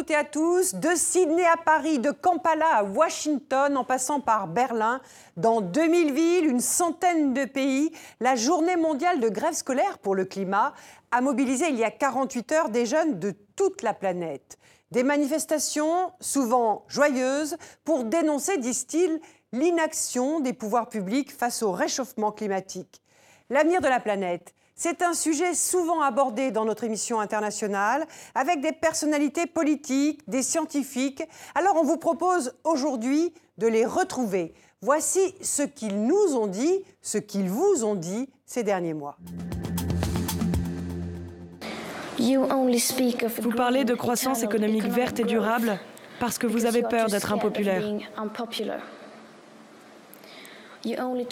Toutes et à tous. De Sydney à Paris, de Kampala à Washington, en passant par Berlin, dans 2000 villes, une centaine de pays, la journée mondiale de grève scolaire pour le climat a mobilisé il y a 48 heures des jeunes de toute la planète. Des manifestations, souvent joyeuses, pour dénoncer, disent-ils, l'inaction des pouvoirs publics face au réchauffement climatique. L'avenir de la planète, c'est un sujet souvent abordé dans notre émission internationale avec des personnalités politiques, des scientifiques. Alors on vous propose aujourd'hui de les retrouver. Voici ce qu'ils nous ont dit, ce qu'ils vous ont dit ces derniers mois. Vous parlez de croissance économique verte et durable parce que vous avez peur d'être impopulaire.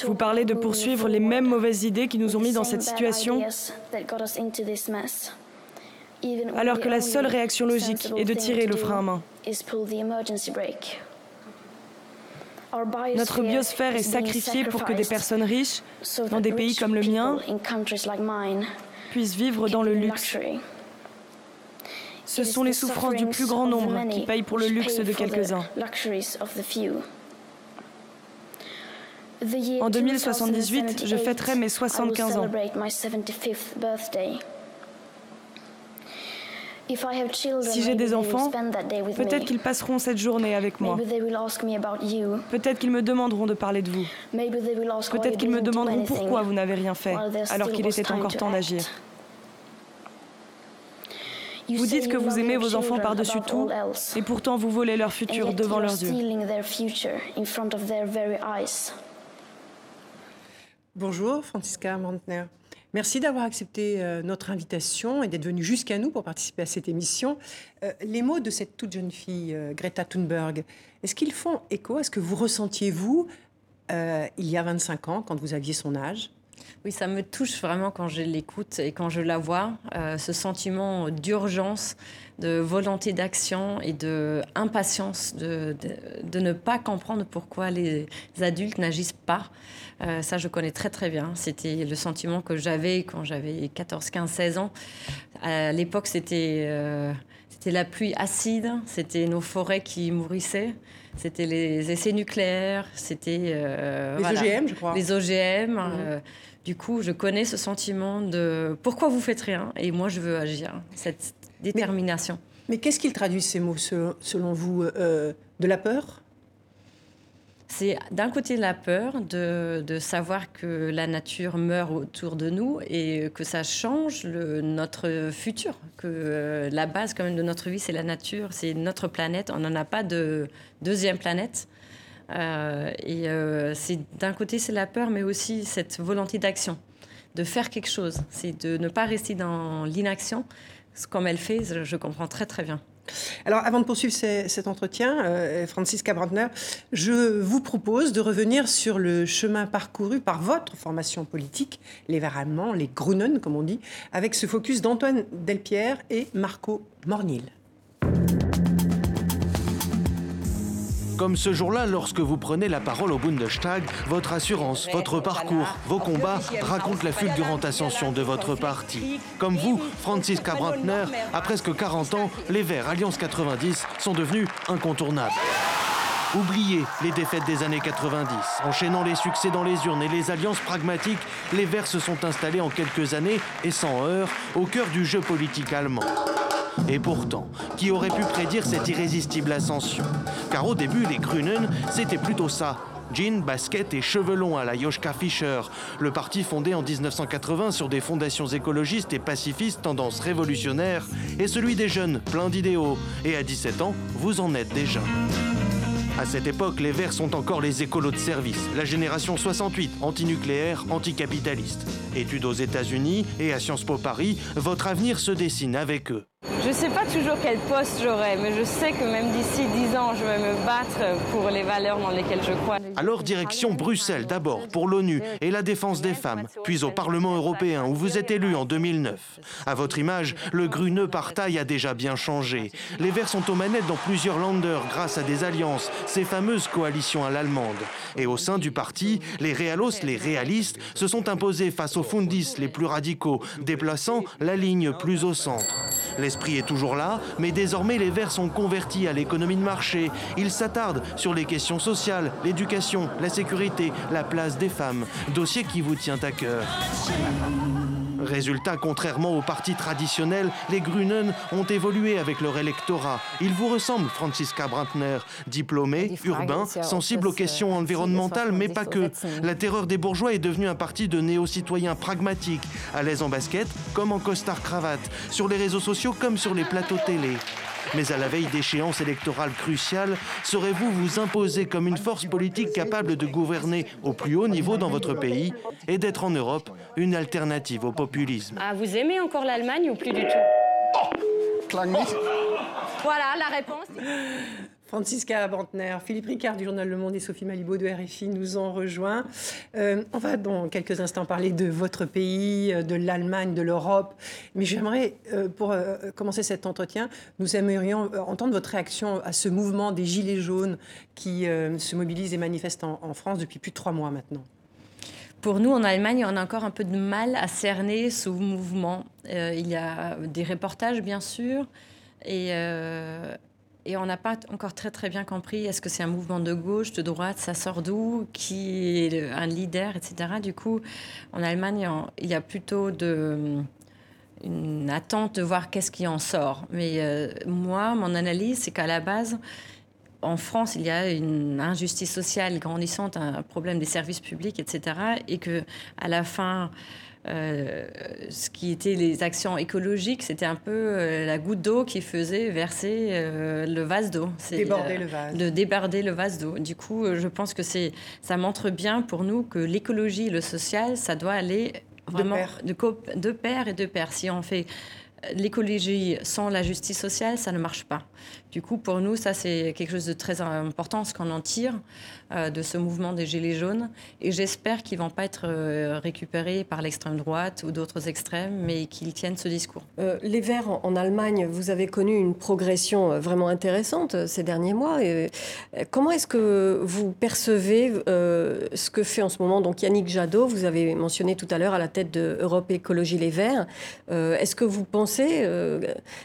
Vous parlez de poursuivre les mêmes mauvaises idées qui nous ont mis dans cette situation, alors que la seule réaction logique est de tirer le frein à main. Notre biosphère est sacrifiée pour que des personnes riches, dans des pays comme le mien, puissent vivre dans le luxe. Ce sont les souffrances du plus grand nombre qui payent pour le luxe de quelques-uns. En 2078, je fêterai mes 75 ans. Si j'ai des enfants, peut-être qu'ils passeront cette journée avec moi. Peut-être qu'ils me demanderont de parler de vous. Peut-être qu'ils me demanderont pourquoi vous n'avez rien fait alors qu'il était encore temps d'agir. Vous dites que vous aimez vos enfants par-dessus tout, et pourtant vous volez leur futur devant leurs yeux. Bonjour, Francisca Mantner. Merci d'avoir accepté euh, notre invitation et d'être venu jusqu'à nous pour participer à cette émission. Euh, les mots de cette toute jeune fille, euh, Greta Thunberg, est-ce qu'ils font écho à ce que vous ressentiez, vous, il y a 25 ans, quand vous aviez son âge? Oui, ça me touche vraiment quand je l'écoute et quand je la vois, ce sentiment d'urgence, de volonté d'action et de impatience de, de, ne pas comprendre pourquoi les adultes n'agissent pas. Euh, ça, je connais très très bien. C'était le sentiment que j'avais quand j'avais 14, 15, 16 ans. À l'époque, c'était euh, c'était la pluie acide, c'était nos forêts qui mourissaient, c'était les essais nucléaires, c'était... Euh, les OGM, je crois. Les OGM. Mhm. Du coup, je connais ce sentiment de pourquoi vous faites rien? et moi je veux agir, cette détermination. Mais, qu'est-ce qu'ils traduisent ces mots selon vous De la peur? C'est d'un côté la peur de, savoir que la nature meurt autour de nous et que ça change notre futur, que euh, la base quand même de notre vie, c'est la nature, c'est notre planète, on n'en a pas de deuxième planète. Euh, et euh, c'est d'un côté c'est la peur, mais aussi cette volonté d'action, de faire quelque chose, c'est de ne pas rester dans l'inaction, comme elle fait, je comprends très très bien. Alors, avant de poursuivre cet entretien, euh, Francisca Brandner, je vous propose de revenir sur le chemin parcouru par votre formation politique, les Verts allemands, les Grunen, comme on dit, avec ce focus d'Antoine Delpierre et Marco Mornil. Comme ce jour-là, lorsque vous prenez la parole au Bundestag, votre assurance, votre parcours, vos combats racontent la fulgurante ascension de votre parti. Comme vous, Franziska Brandner, à presque 40 ans, les Verts Alliance 90 sont devenus incontournables. Oubliez les défaites des années 90. Enchaînant les succès dans les urnes et les alliances pragmatiques, les Verts se sont installés en quelques années, et sans heurts, au cœur du jeu politique allemand. Et pourtant, qui aurait pu prédire cette irrésistible ascension? Car au début, les Grünen, c'était plutôt ça. Jean, basket et cheveux longs à la Joschka Fischer. Le parti fondé en 1980 sur des fondations écologistes et pacifistes tendance révolutionnaire est celui des jeunes, plein d'idéaux. Et à 17 ans, vous en êtes déjà. À cette époque, les Verts sont encore les écolos de service, la génération 68, antinucléaire, anticapitaliste. Études aux États-Unis et à Sciences Po Paris, votre avenir se dessine avec eux. Je ne sais pas toujours quel poste j'aurai, mais je sais que même d'ici 10 ans, je vais me battre pour les valeurs dans lesquelles je crois. Alors direction Bruxelles d'abord pour l'ONU et la défense des femmes, puis au Parlement européen où vous êtes élu en 2009. À votre image, le Gruneux Partail a déjà bien changé. Les Verts sont aux manettes dans plusieurs landers grâce à des alliances, ces fameuses coalitions à l'allemande. Et au sein du parti, les Realos, les réalistes, se sont imposés face aux Fundis les plus radicaux, déplaçant la ligne plus au centre. L'esprit est toujours là, mais désormais les Verts sont convertis à l'économie de marché. Ils s'attardent sur les questions sociales, l'éducation, la sécurité, la place des femmes. Dossier qui vous tient à cœur. Résultat, contrairement aux partis traditionnels, les Grünen ont évolué avec leur électorat. Ils vous ressemblent, Franziska Brandner, diplômé, urbain, sensible aux questions environnementales, mais pas que. La terreur des bourgeois est devenue un parti de néo-citoyens pragmatiques, à l'aise en basket comme en costard-cravate, sur les réseaux sociaux comme sur les plateaux télé. Mais à la veille d'échéances électorales cruciales, saurez-vous vous imposer comme une force politique capable de gouverner au plus haut niveau dans votre pays et d'être en Europe une alternative au populisme? Ah, Vous aimez encore l'Allemagne ou plus du tout? Voilà la réponse. Francisca Bantner, Philippe Ricard du journal Le Monde et Sophie Malibaud de RFI nous ont rejoints. Euh, on va dans quelques instants parler de votre pays, euh, de l'Allemagne, de l'Europe. Mais j'aimerais, euh, pour commencer cet entretien, nous aimerions entendre votre réaction à ce mouvement des Gilets jaunes qui se mobilise et manifeste en, France depuis plus de trois mois maintenant. Pour nous, en Allemagne, on a encore un peu de mal à cerner ce mouvement. il y a des reportages, bien sûr, et, et on n'a pas encore très très bien compris est-ce que c'est un mouvement de gauche, de droite, ça sort d'où, qui est un leader, etc. Du coup, en Allemagne, il y a plutôt une attente de voir qu'est-ce qui en sort. Mais euh, moi, mon analyse, c'est qu'à la base, en France, il y a une injustice sociale grandissante, un problème des services publics, etc. Et que à la fin, ce qui était les actions écologiques, c'était un peu euh, la goutte d'eau qui faisait verser euh, le vase d'eau. Déborder le vase. De déborder le vase d'eau. Du coup, je pense que c'est, ça montre bien pour nous que l'écologie et le social, ça doit aller vraiment de, de pair et de pair. Si on fait l'écologie sans la justice sociale, ça ne marche pas. Du coup, pour nous, ça, c'est quelque chose de très important, ce qu'on en tire euh, de ce mouvement des Gilets jaunes. Et j'espère qu'ils ne vont pas être euh, récupérés par l'extrême droite ou d'autres extrêmes, mais qu'ils tiennent ce discours. Euh, les Verts, en, Allemagne, vous avez connu une progression vraiment intéressante ces derniers mois. Comment est-ce que vous percevez ce que fait en ce moment donc Yannick Jadot? Vous avez mentionné tout à l'heure à la tête de Écologie Les Verts. est-ce que vous pensez,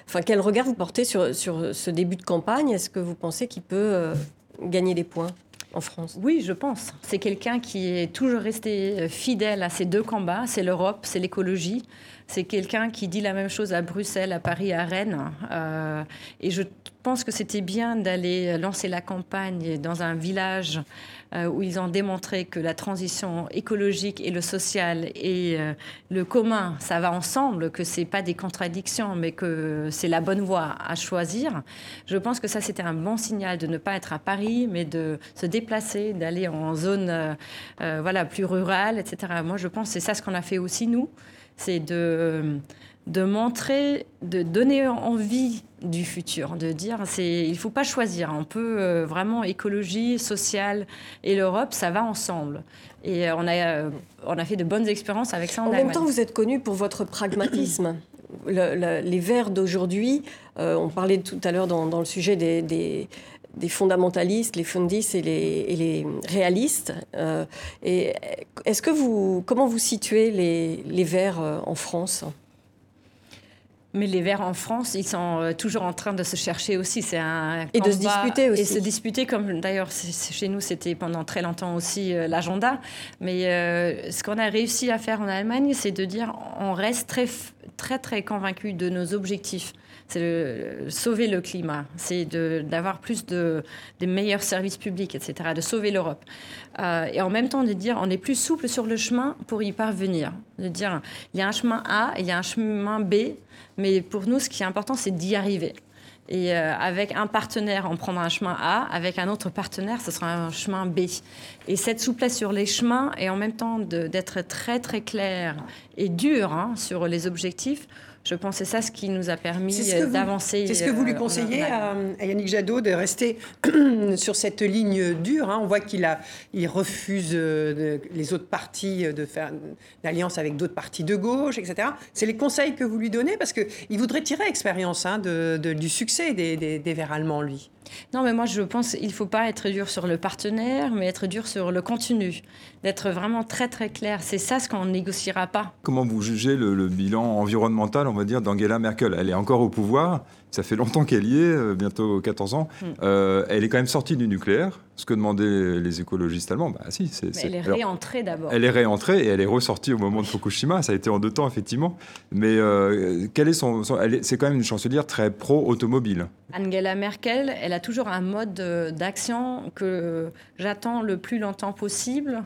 enfin, quel regard vous portez sur ce début de campagne, est-ce que vous pensez qu'il peut euh, gagner des points en France? Oui, je pense. C'est quelqu'un qui est toujours resté euh, fidèle à ces deux combats, c'est l'Europe, c'est l'écologie. C'est quelqu'un qui dit la même chose à Bruxelles, à Paris, à Rennes. Euh, et je pense que c'était bien d'aller lancer la campagne dans un village où ils ont démontré que la transition écologique et le social et euh, le commun, ça va ensemble, que c'est pas des contradictions, mais que c'est la bonne voie à choisir. Je pense que ça, c'était un bon signal de ne pas être à Paris, mais de se déplacer, d'aller en zone euh, voilà, plus rurale, etc. Moi, je pense que c'est ça ce qu'on a fait aussi, nous, c'est de de montrer, de donner envie du futur, de dire c'est il faut pas choisir, on peut euh, vraiment écologie, sociale et l'Europe, ça va ensemble. Et euh, on a euh, on a fait de bonnes expériences avec ça en, en même temps, vous êtes connu pour votre pragmatisme. les Verts d'aujourd'hui, on parlait tout à l'heure dans, le sujet des, des, fondamentalistes, les fundistes et les, et les réalistes. et est-ce que vous, comment vous situez les, les Verts en France? Mais les Verts en France, ils sont euh, toujours en train de se chercher aussi. C'est un et de se disputer aussi. Et se disputer, comme d'ailleurs chez nous, c'était pendant très longtemps aussi euh, l'agenda. Mais euh, ce qu'on a réussi à faire en Allemagne, c'est de dire on reste très, très, très convaincu de nos objectifs. C'est de sauver le climat, c'est d'avoir plus de meilleurs services publics, etc., de sauver l'Europe. et en même temps de dire on est plus souple sur le chemin pour y parvenir. De dire il y a un chemin A il y a un chemin B mais pour nous, ce qui est important, c'est d'y arriver. Et euh, avec un partenaire, on prendra un chemin A. Avec un autre partenaire, ce sera un chemin B. Et cette souplesse sur les chemins et en même temps d'être très très clair et dur hein, sur les objectifs, je pense que c'est ça ce qui nous a permis euh, d'avancer. C'est ce que vous lui euh, conseillez à, Yannick Jadot de rester sur cette ligne dure. Hein. On voit qu'il a, il refuse euh, les autres partis de faire une alliance avec d'autres partis de gauche, etc. C'est les conseils que vous lui donnez parce qu'il voudrait tirer expérience hein, de, du succès des, des, des Verts allemands, lui. Non, mais moi, je pense qu'il ne faut pas être dur sur le partenaire, mais être dur sur le contenu. D'être vraiment très, très clair. C'est ça ce qu'on ne négociera pas. Comment vous jugez le, bilan environnemental on va dire, d'Angela Merkel? Elle est encore au pouvoir, ça fait longtemps qu'elle y est, euh, bientôt 14 ans. Hmm. Euh, elle est quand même sortie du nucléaire, ce que demandaient les écologistes allemands. Bah, si, c'est, elle est réentrée d'abord. Elle est réentrée et elle est ressortie au moment de Fukushima. Ça a été en deux temps, effectivement. Mais euh, quel est son, c'est quand même une chancelière très pro-automobile. Angela Merkel, elle a toujours un mode d'action que j'attends le plus longtemps possible.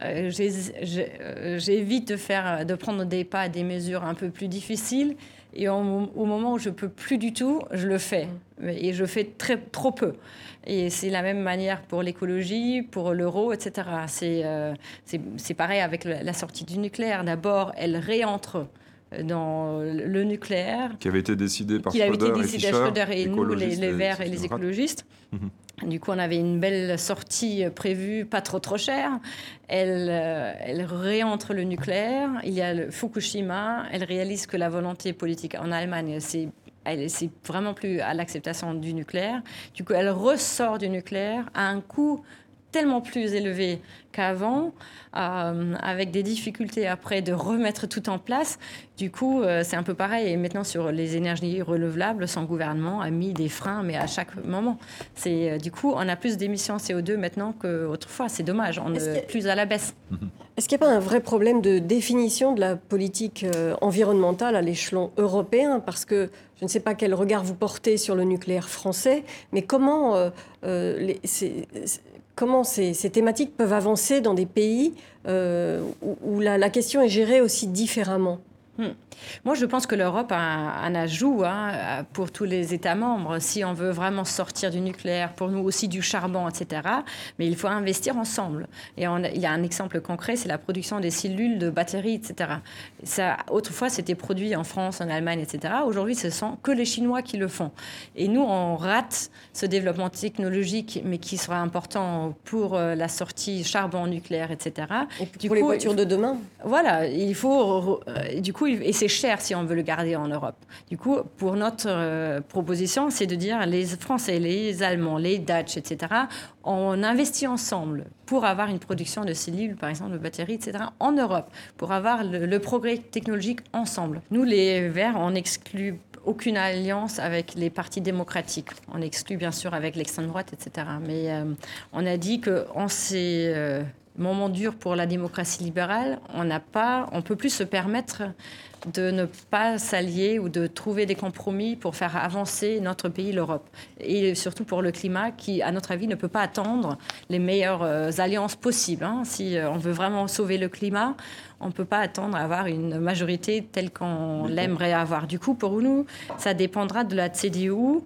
J'évite de faire, de prendre des pas, des mesures un peu plus difficiles et au moment où je peux plus du tout, je le fais. Mm. Et je fais très, trop peu. Et c'est la même manière pour l'écologie, pour l'euro, etc. Euh, c'est pareil avec la sortie du nucléaire. D'abord, elle réentre dans le nucléaire. Qui avait été décidé par qui avait été décidé et, Schröder et nous, les, Verts et les écologistes. Mhm. Du coup, on avait une belle sortie prévue, pas trop trop chère. Elle, euh, réentre le nucléaire. Il y a Fukushima. Elle réalise que la volonté politique en Allemagne, c'est c'est vraiment plus à l'acceptation du nucléaire. Du coup, elle ressort du nucléaire à un coût tellement plus élevé qu'avant, euh, avec des difficultés après de remettre tout en place. Du coup, euh, c'est un peu pareil. Et maintenant, sur les énergies renouvelables, son gouvernement a mis des freins, mais à chaque moment. C'est euh, du coup, on a plus d'émissions CO2 maintenant qu'autrefois. C'est dommage, on est, plus à la baisse. Est-ce qu'il n'y a pas un vrai problème de définition de la politique environnementale à l'échelon européen? Parce que je ne sais pas quel regard vous portez sur le nucléaire français, mais comment les, comment ces, thématiques peuvent avancer dans des pays euh, où, la, question est gérée aussi différemment Hmm. Moi, je pense que l'Europe a un, ajout hein, pour tous les États membres. Si on veut vraiment sortir du nucléaire, pour nous aussi du charbon, etc. Mais il faut investir ensemble. Et il y a un exemple concret, c'est la production des cellules de batteries, etc. Ça, autrefois, c'était produit en France, en Allemagne, etc. Aujourd'hui, ce sont que les Chinois qui le font. Et nous, on rate ce développement technologique, mais qui sera important pour euh, la sortie charbon nucléaire, etc. Et pour les voitures de demain Voilà, il faut. Euh, du coup, et c'est cher si on veut le garder en Europe. Du coup, pour notre euh, proposition, c'est de dire les Français, les Allemands, les Dutch, etc., on investit ensemble pour avoir une production de cellules, par exemple de batteries, etc., en Europe, pour avoir le, progrès technologique ensemble. Nous, les Verts, on n'exclut aucune alliance avec les partis démocratiques. On exclut bien sûr avec l'extrême droite, etc. Mais euh, on a dit qu'en ces euh, moments durs pour la démocratie libérale, on n'a pas, on peut plus se permettre de ne pas s'allier ou de trouver des compromis pour faire avancer notre pays, l'Europe. Et surtout pour le climat qui, à notre avis, ne peut pas attendre les meilleures euh, alliances possibles. Hein. Si euh, on veut vraiment sauver le climat, on ne peut pas attendre à avoir une majorité telle qu'on l'aimerait avoir. Du coup, pour nous, ça dépendra de la CDU.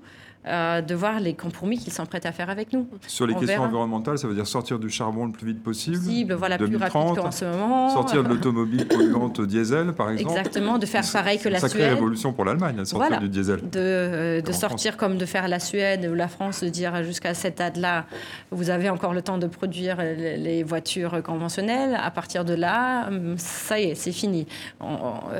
Euh, de voir les compromis qu'ils sont prêts à faire avec nous. Sur les questions environnementales, ça veut dire sortir du charbon le plus vite possible. Possible, voilà, plus rapide qu'en ce moment. Sortir de l'automobile polluante diesel, par exemple. Exactement, de faire pareil que la Suède. Sacrée révolution pour l'Allemagne, sortir du diesel. De, euh, de sortir comme de faire la Suède ou la France, de dire jusqu'à cette date-là, vous avez encore le temps de produire les voitures conventionnelles. À partir de là, hum, ça y est, c'est fini.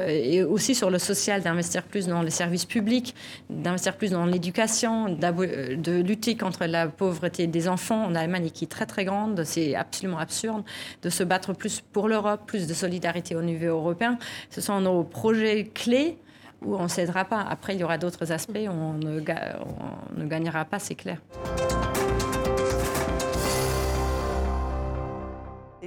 et aussi sur le social, d'investir plus dans les services publics, d'investir plus dans l'éducation euh, de lutter contre la pauvreté des enfants en Allemagne qui est très très grande. C'est absolument absurde de se battre plus pour l'Europe, plus de solidarité au niveau européen. Ce sont nos projets clés où on ne cédera pas. Après, il y aura d'autres aspects on on ne gagnera pas, c'est clair.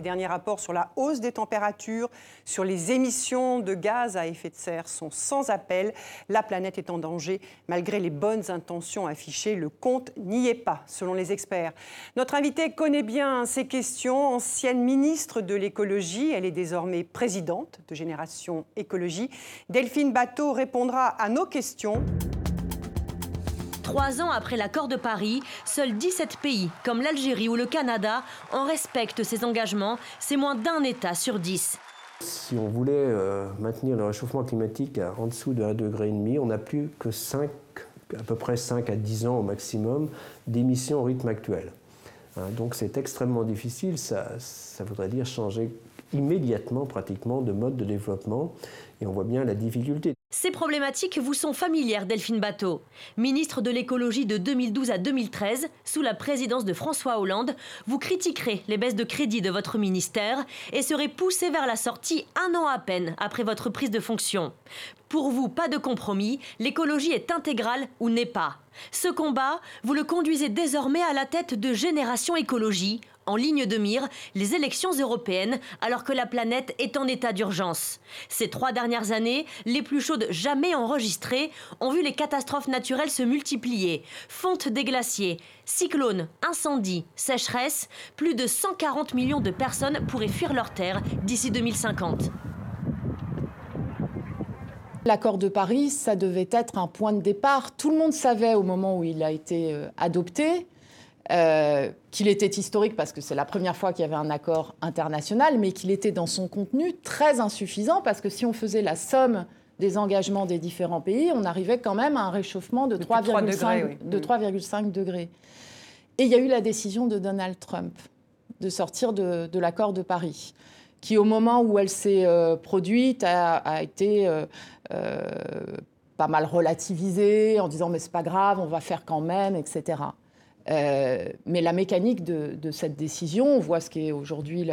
Derniers rapports sur la hausse des températures, sur les émissions de gaz à effet de serre sont sans appel. La planète est en danger. Malgré les bonnes intentions affichées, le compte n'y est pas, selon les experts. Notre invitée connaît bien ces questions. Ancienne ministre de l'écologie, elle est désormais présidente de Génération Écologie. Delphine Bateau répondra à nos questions. Trois ans après l'accord de Paris, seuls 17 pays, comme l'Algérie ou le Canada, en respectent ces engagements. C'est moins d'un État sur 10. Si on voulait euh, maintenir le réchauffement climatique en dessous de 1,5 degré, on n'a plus que 5, à peu près 5 à 10 ans au maximum d'émissions au rythme actuel. Hein, donc c'est extrêmement difficile, ça, ça voudrait dire changer immédiatement pratiquement de mode de développement et on voit bien la difficulté. Ces problématiques vous sont familières, Delphine Bateau. Ministre de l'écologie de 2012 à 2013, sous la présidence de François Hollande, vous critiquerez les baisses de crédit de votre ministère et serez poussé vers la sortie un an à peine après votre prise de fonction. Pour vous, pas de compromis, l'écologie est intégrale ou n'est pas. Ce combat, vous le conduisez désormais à la tête de Génération Écologie, en ligne de mire les élections européennes alors que la planète est en état d'urgence. Ces trois dernières années, les plus chaudes jamais enregistrées, ont vu les catastrophes naturelles se multiplier. Fonte des glaciers, cyclones, incendies, sécheresse, plus de 140 millions de personnes pourraient fuir leur terre d'ici 2050. L'accord de Paris, ça devait être un point de départ. Tout le monde savait au moment où il a été euh, adopté euh, qu'il était historique parce que c'est la première fois qu'il y avait un accord international, mais qu'il était dans son contenu très insuffisant parce que si on faisait la somme des engagements des différents pays, on arrivait quand même à un réchauffement de 3,5 degrés, degrés. Et il y a eu la décision de Donald Trump de sortir de, l'accord de Paris, qui au moment où elle s'est euh, produite a, été euh, pas mal relativisée en disant mais c'est pas grave, on va faire quand même, etc. Euh, mais la mécanique de, cette décision, on voit ce qu'est aujourd'hui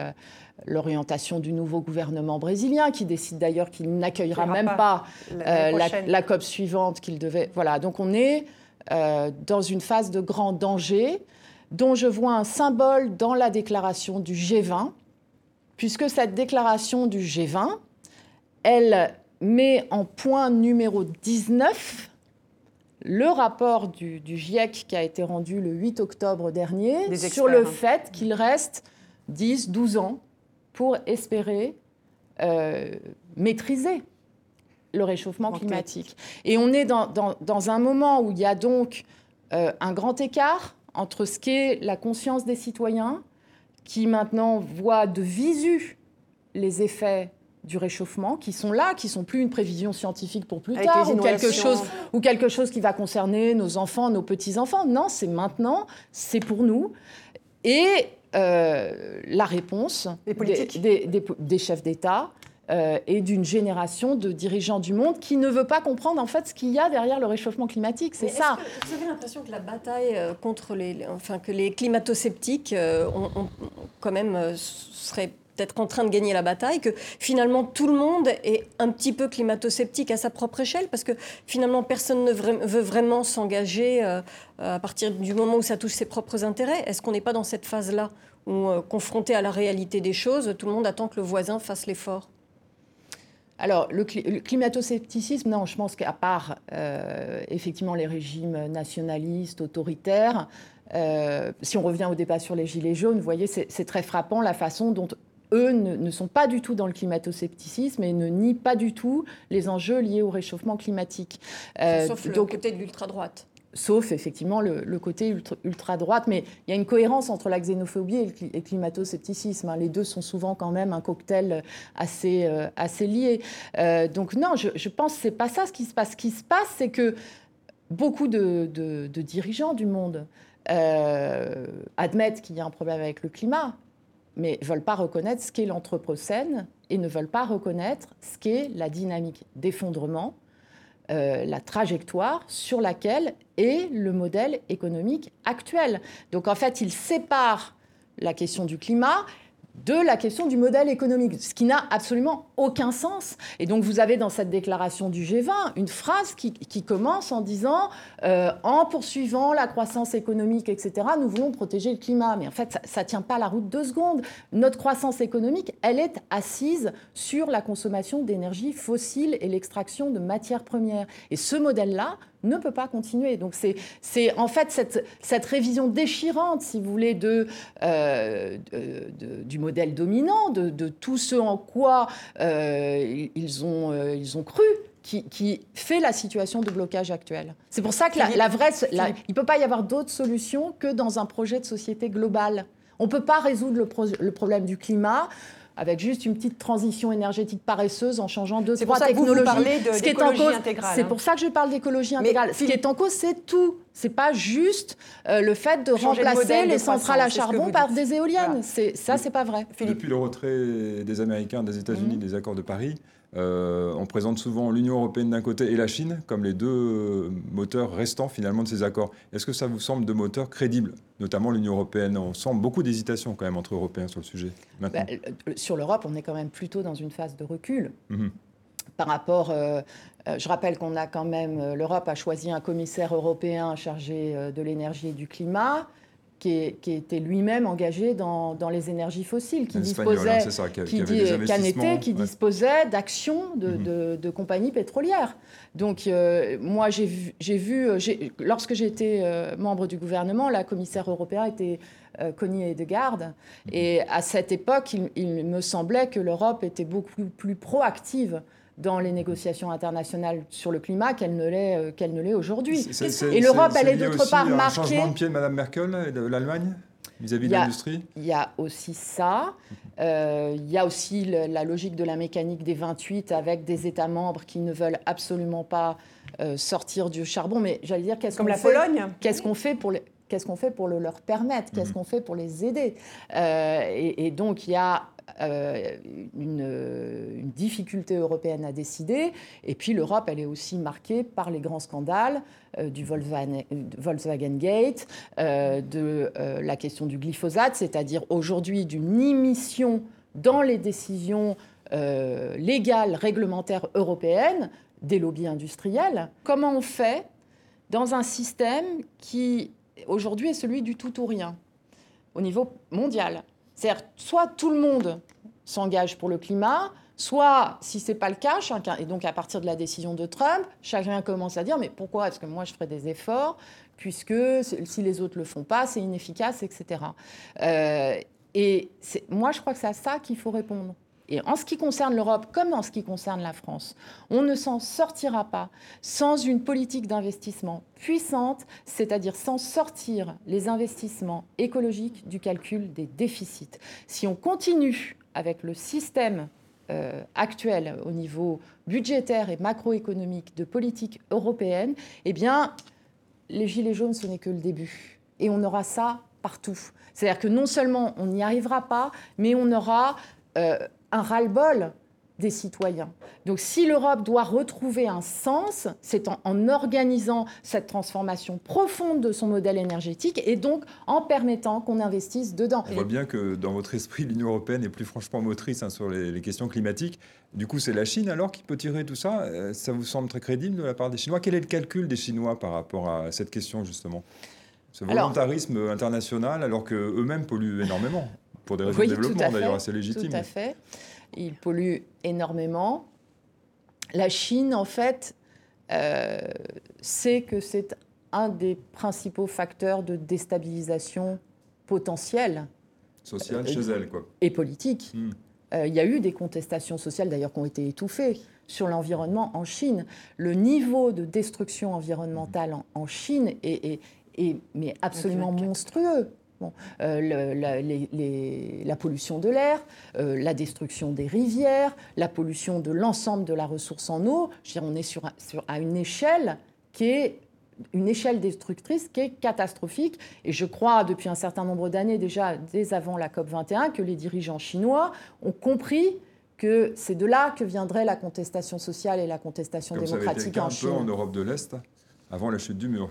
l'orientation du nouveau gouvernement brésilien, qui décide d'ailleurs qu'il n'accueillera même pas, euh, la, COP suivante qu'il devait. Voilà, donc on est euh, dans une phase de grand danger, dont je vois un symbole dans la déclaration du G20, puisque cette déclaration du G20, elle met en point numéro 19 le rapport du, GIEC qui a été rendu le 8 octobre dernier sur le fait qu'il reste 10, 12 ans pour espérer euh, maîtriser le réchauffement climatique. Et on est dans, un moment où il y a donc euh, un grand écart entre ce qu'est la conscience des citoyens, qui maintenant voient de visu les effets du réchauffement qui sont là, qui sont plus une prévision scientifique pour plus tard ou quelque chose ou quelque chose qui va concerner nos enfants, nos petits enfants. Non, c'est maintenant, c'est pour nous. Et euh, la réponse des, des, chefs d'État euh, et d'une génération de dirigeants du monde qui ne veut pas comprendre en fait ce qu'il y a derrière le réchauffement climatique. C'est ça. vous avez l'impression que la bataille euh, contre les, enfin que les climato-sceptiques ont, quand même serait être en train de gagner la bataille, que finalement tout le monde est un petit peu climato-sceptique à sa propre échelle, parce que finalement personne ne veut vraiment s'engager euh, à partir du moment où ça touche ses propres intérêts. Est-ce qu'on n'est pas dans cette phase-là où, euh, confronté à la réalité des choses, tout le monde attend que le voisin fasse l'effort? Alors, le, climato-scepticisme, non, je pense qu'à part euh, effectivement les régimes nationalistes, autoritaires, si on revient au débat sur les Gilets jaunes, vous voyez, c'est très frappant la façon dont eux ne, sont pas du tout dans le climato-scepticisme et ne nient pas du tout les enjeux liés au réchauffement climatique. Euh, Sauf le côté de l'ultra-droite sauf effectivement le, côté ultra-droite. Mais il y a une cohérence entre la xénophobie et le, climato-scepticisme. Hein. Les deux sont souvent quand même un cocktail assez, euh, assez lié. Euh, donc non, je, pense que ce n'est pas ça ce qui se passe. Ce qui se passe, c'est que beaucoup de, de, dirigeants du monde admettent qu'il y a un problème avec le climat, mais ne veulent pas reconnaître ce qu'est l'anthropocène et ne veulent pas reconnaître ce qu'est la dynamique d'effondrement, euh, la trajectoire sur laquelle est le modèle économique actuel. Donc en fait, ils séparent la question du climat de la question du modèle économique, ce qui n'a absolument aucun sens. Et donc vous avez dans cette déclaration du G20 une phrase qui, commence en disant euh, en poursuivant la croissance économique, etc., nous voulons protéger le climat. Mais en fait, ça ne tient pas la route deux secondes. Notre croissance économique, elle est assise sur la consommation d'énergie fossile et l'extraction de matières premières. Et ce modèle-là, ne peut pas continuer. Donc c'est en fait cette, cette, révision déchirante, si vous voulez, de, euh, du modèle dominant, de, de, tout ce en quoi euh, ils, ont, euh, ils ont cru. Qui, qui, fait la situation de blocage actuelle. C'est pour ça que la, vraie, il ne peut pas y avoir d'autre solution que dans un projet de société globale. On ne peut pas résoudre le, le problème du climat avec juste une petite transition énergétique paresseuse en changeant deux, trois technologies. C'est pour ça que vous, intégrale. C'est pour ça que je parle d'écologie intégrale. Ce qui est en cause, c'est tout. C'est pas juste euh, le fait de remplacer les centrales à charbon par des éoliennes. C'est Ça, c'est pas vrai. Depuis le retrait des Américains des États-Unis mmh. des accords de Paris, Euh, on présente souvent l'Union européenne d'un côté et la Chine comme les deux moteurs restants finalement de ces accords. Est-ce que ça vous semble de moteurs crédibles, notamment l'Union européenne? On sent beaucoup d'hésitation quand même entre Européens sur le sujet. Bah, sur l'Europe, on est quand même plutôt dans une phase de recul. Mhm. Par rapport, euh, euh, je rappelle qu'on a quand même, l'Europe a choisi un commissaire européen chargé de l'énergie et du climat qui, était lui-même engagé dans, les énergies fossiles, qui disposait, qui, qui, disposait d'actions de, mhm. compagnies pétrolières. Donc, euh, moi, j'ai vu, vu lorsque j'étais euh, membre du gouvernement, la commissaire européenne était euh, Connie Hedegaard. Mhm. Et à cette époque, il me semblait que l'Europe était beaucoup plus proactive dans les négociations internationales sur le climat qu'elle ne l'est euh, qu'elle ne l'est aujourd'hui. Et l'Europe, elle est d'autre part marquée. Un changement de pied de Mme Merkel et de l'Allemagne vis-à-vis de l'industrie? Il y a aussi ça. Euh, il y a aussi la logique de la mécanique des 28 avec des États membres qui ne veulent absolument pas euh, sortir du charbon. Mais j'allais dire, qu'est-ce qu'on la fait Pologne Qu'est-ce qu'on fait pour les qu'est-ce qu'on fait pour le leur permettre? Qu'est-ce mhm. qu'on fait pour les aider? Et, et, donc, il y a euh, une, difficulté européenne à décider. Et puis l'Europe, elle est aussi marquée par les grands scandales euh, du Volkswagen, Gate, euh, de la question du glyphosate, c'est-à-dire aujourd'hui d'une émission dans les décisions légales, réglementaires européennes des lobbies industriels. Comment on fait dans un système qui aujourd'hui est celui du tout ou rien au niveau mondial? C'est-à-dire, soit tout le monde s'engage pour le climat, soit, si ce n'est pas le cas, et donc à partir de la décision de Trump, chacun commence à dire, mais pourquoi est-ce que moi je ferais des efforts, puisque si les autres ne le font pas, c'est inefficace, etc. Euh, et moi, je crois que c'est à ça qu'il faut répondre. Et en ce qui concerne l'Europe, comme en ce qui concerne la France, on ne s'en sortira pas sans une politique d'investissement puissante, c'est-à-dire sans sortir les investissements écologiques du calcul des déficits. Si on continue avec le système euh, actuel au niveau budgétaire et macroéconomique de politique européenne, eh bien, les gilets jaunes, ce n'est que le début. Et on aura ça partout. C'est-à-dire que non seulement on n'y arrivera pas, mais on aura euh, un ras-le-bol des citoyens. Donc si l'Europe doit retrouver un sens, c'est en, organisant cette transformation profonde de son modèle énergétique et donc en permettant qu'on investisse dedans. On voit bien que dans votre esprit, l'Union européenne est plus franchement motrice hein, sur les, questions climatiques. Du coup, c'est la Chine alors qui peut tirer tout ça? Euh, Ça vous semble très crédible de la part des Chinois? Quel est le calcul des Chinois par rapport à cette question justement? Ce volontarisme international alors qu'eux-mêmes polluent énormément pour des raisons de développement d'ailleurs assez légitimes. Tout à fait. Ils polluent énormément. La Chine, en fait, euh, sait que c'est un des principaux facteurs de déstabilisation potentielle. Sociale chez elle, quoi. Et politique. Hmm. Euh, il y a eu des contestations sociales, d'ailleurs, qui ont été étouffées sur l'environnement en Chine. Le niveau de destruction environnementale en, Chine est, mais absolument monstrueux. Euh, la, pollution de l'air, euh, la destruction des rivières, la pollution de l'ensemble de la ressource en eau. Je on est sur, à une échelle qui est une échelle destructrice qui est catastrophique. Et je crois, depuis un certain nombre d'années déjà, dès avant la COP21, que les dirigeants chinois ont compris que c'est de là que viendrait la contestation sociale et la contestation démocratique en Chine. un peu en Europe de l'Est, avant la chute du mur.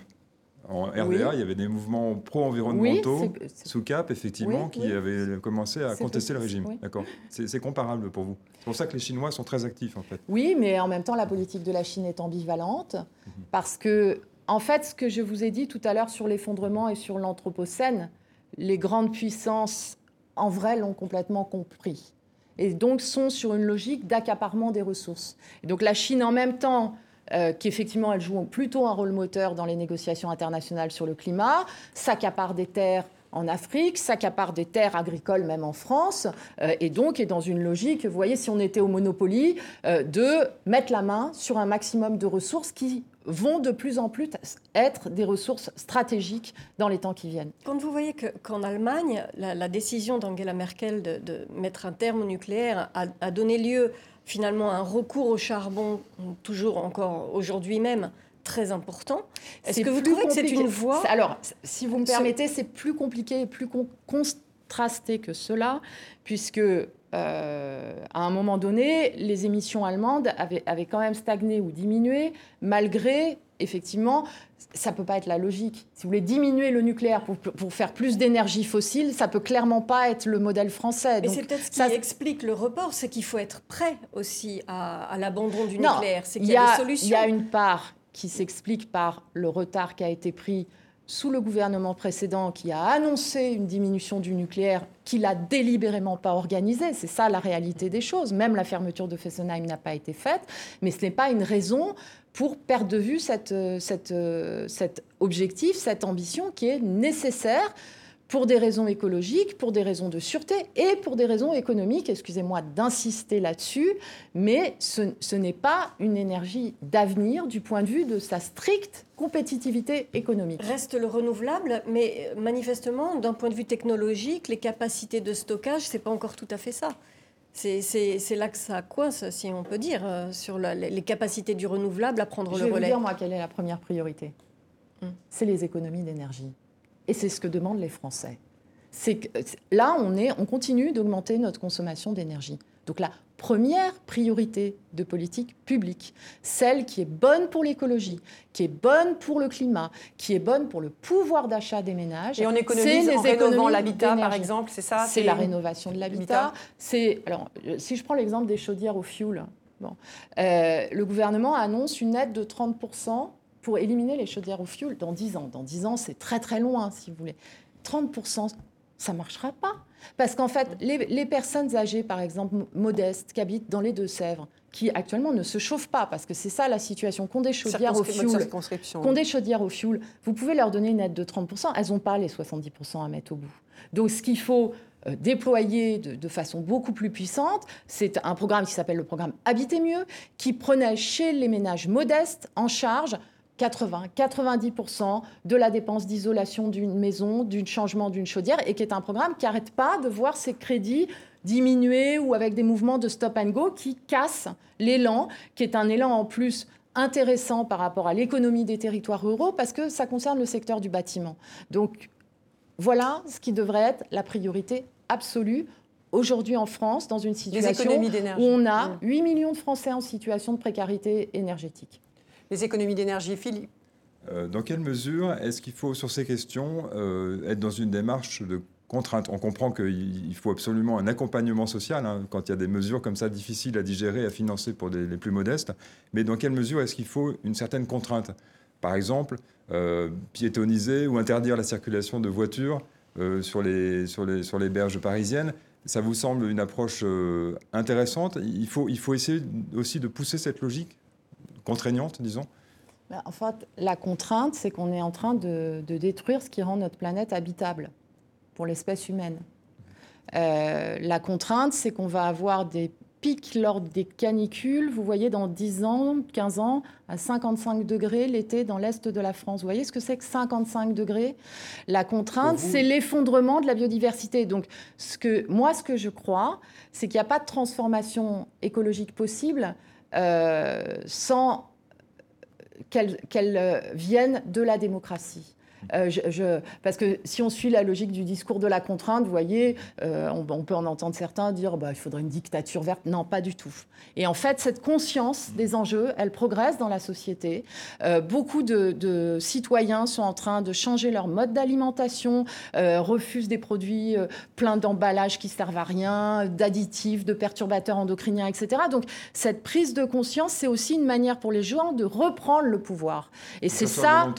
En RDA, il y avait des mouvements pro-environnementaux sous cap, effectivement, qui avaient commencé à contester le régime. D'accord. C'est comparable pour vous. C'est pour ça que les Chinois sont très actifs, en fait. Oui, mais en même temps, la politique de la Chine est ambivalente, mhm. parce que, en fait, ce que je vous ai dit tout à l'heure sur l'effondrement et sur l'Anthropocène, les grandes puissances, en vrai, l'ont complètement compris. Et donc sont sur une logique d'accaparement des ressources. Et donc la Chine, en même temps, euh, qu'effectivement, elle joue plutôt un rôle moteur dans les négociations internationales sur le climat, s'accapare des terres en Afrique, s'accapare des terres agricoles même en France, euh, et donc est dans une logique, vous voyez, si on était au Monopoly, euh, de mettre la main sur un maximum de ressources qui vont de plus en plus être des ressources stratégiques dans les temps qui viennent. Quand vous voyez qu'en Allemagne, la, décision d'Angela Merkel de, mettre un terme au nucléaire a, a donné lieu finalement un recours au charbon, toujours encore aujourd'hui même, très important. Est-ce que vous trouvez que c'est une voie Alors, si vous me permettez, c'est plus compliqué et plus contrasté que cela, puisque euh, à un moment donné, les émissions allemandes avaient, avaient, quand même stagné ou diminué, malgré, effectivement, ça ne peut pas être la logique. Si vous voulez diminuer le nucléaire pour, pour faire plus d'énergie fossile, ça peut clairement pas être le modèle français. Mais c'est peut-être ce qui ça... explique le report, c'est qu'il faut être prêt aussi à, l'abandon du nucléaire. C'est qu'il y, a des solutions. Il y a une part qui s'explique par le retard qui a été pris sous le gouvernement précédent qui a annoncé une diminution du nucléaire qu'il n'a délibérément pas organisée. C'est ça la réalité des choses. Même la fermeture de Fessenheim n'a pas été faite, mais ce n'est pas une raison pour perdre de vue cette, cette, cet objectif, cette ambition qui est nécessaire pour des raisons écologiques, pour des raisons de sûreté et pour des raisons économiques. Excusez-moi d'insister là-dessus, mais ce, n'est pas une énergie d'avenir du point de vue de sa stricte compétitivité économique. Reste le renouvelable, mais manifestement, d'un point de vue technologique, les capacités de stockage, ce n'est pas encore tout à fait ça. C'est là que ça coince, si on peut dire, euh, sur les capacités du renouvelable à prendre le relais. Je vais vous dire, moi, quelle est la première priorité hum. C'est les économies d'énergie. Et c'est ce que demandent les Français. C'est que, là, on, est, on continue d'augmenter notre consommation d'énergie. Donc la première priorité de politique publique, celle qui est bonne pour l'écologie, qui est bonne pour le climat, qui est bonne pour le pouvoir d'achat des ménages. Et on économise les en rénovant l'habitat, par exemple, c'est ça C'est la rénovation de l'habitat. C'est alors si je prends l'exemple des chaudières au fioul. Bon, euh, le gouvernement annonce une aide de 30% pour éliminer les chaudières au fioul dans 10 ans. Dans 10 ans, c'est très très loin, si vous voulez. 30%, ça ne marchera pas. Parce qu'en fait, les, personnes âgées, par exemple, modestes, qui habitent dans les Deux-Sèvres, qui actuellement ne se chauffent pas, parce que c'est ça la situation, qu'on des chaudières au fioul, qu'on des chaudières au fioul, vous pouvez leur donner une aide de 30%, elles n'ont pas les 70% à mettre au bout. Donc ce qu'il faut euh, déployer de, de, façon beaucoup plus puissante, c'est un programme qui s'appelle le programme Habiter mieux, qui prenait chez les ménages modestes en charge 80-90% de la dépense d'isolation d'une maison, d'un changement d'une chaudière, et qui est un programme qui n'arrête pas de voir ses crédits diminuer ou avec des mouvements de stop and go qui cassent l'élan, qui est un élan en plus intéressant par rapport à l'économie des territoires ruraux, parce que ça concerne le secteur du bâtiment. Donc voilà ce qui devrait être la priorité absolue aujourd'hui en France, dans une situation où on a 8 mmh. millions de Français en situation de précarité énergétique les économies d'énergie. Philippe euh, Dans quelle mesure est-ce qu'il faut, sur ces questions, euh, être dans une démarche de contrainte? On comprend qu'il faut absolument un accompagnement social hein, quand il y a des mesures comme ça difficiles à digérer, à financer pour les plus modestes. Mais dans quelle mesure est-ce qu'il faut une certaine contrainte? Par exemple, euh, piétoniser ou interdire la circulation de voitures sur, les, sur, les, sur les berges parisiennes ça vous semble une approche intéressante? Il faut, il faut essayer aussi de pousser cette logique contraignante, disons ben, En fait, la contrainte, c'est qu'on est en train de, détruire ce qui rend notre planète habitable pour l'espèce humaine. Euh, la contrainte, c'est qu'on va avoir des pics lors des canicules, vous voyez, dans 10 ans, 15 ans, à 55 degrés l'été dans l'est de la France. Vous voyez ce que c'est que 55 degrés? La contrainte, c'est l'effondrement de la biodiversité. Donc, ce que, moi, ce que je crois, c'est qu'il n'y a pas de transformation écologique possible sans qu'elles euh, viennent de la démocratie. Euh, je, parce que si on suit la logique du discours de la contrainte, vous voyez, euh, on, peut en entendre certains dire bah, il faudrait une dictature verte. Non, pas du tout. Et en fait, cette conscience des enjeux, elle progresse dans la société. Euh, beaucoup de, citoyens sont en train de changer leur mode d'alimentation, refusent des produits pleins d'emballages qui servent à rien, d'additifs, de perturbateurs endocriniens, etc. Donc cette prise de conscience, c'est aussi une manière pour les gens de reprendre le pouvoir. Et c'est ça.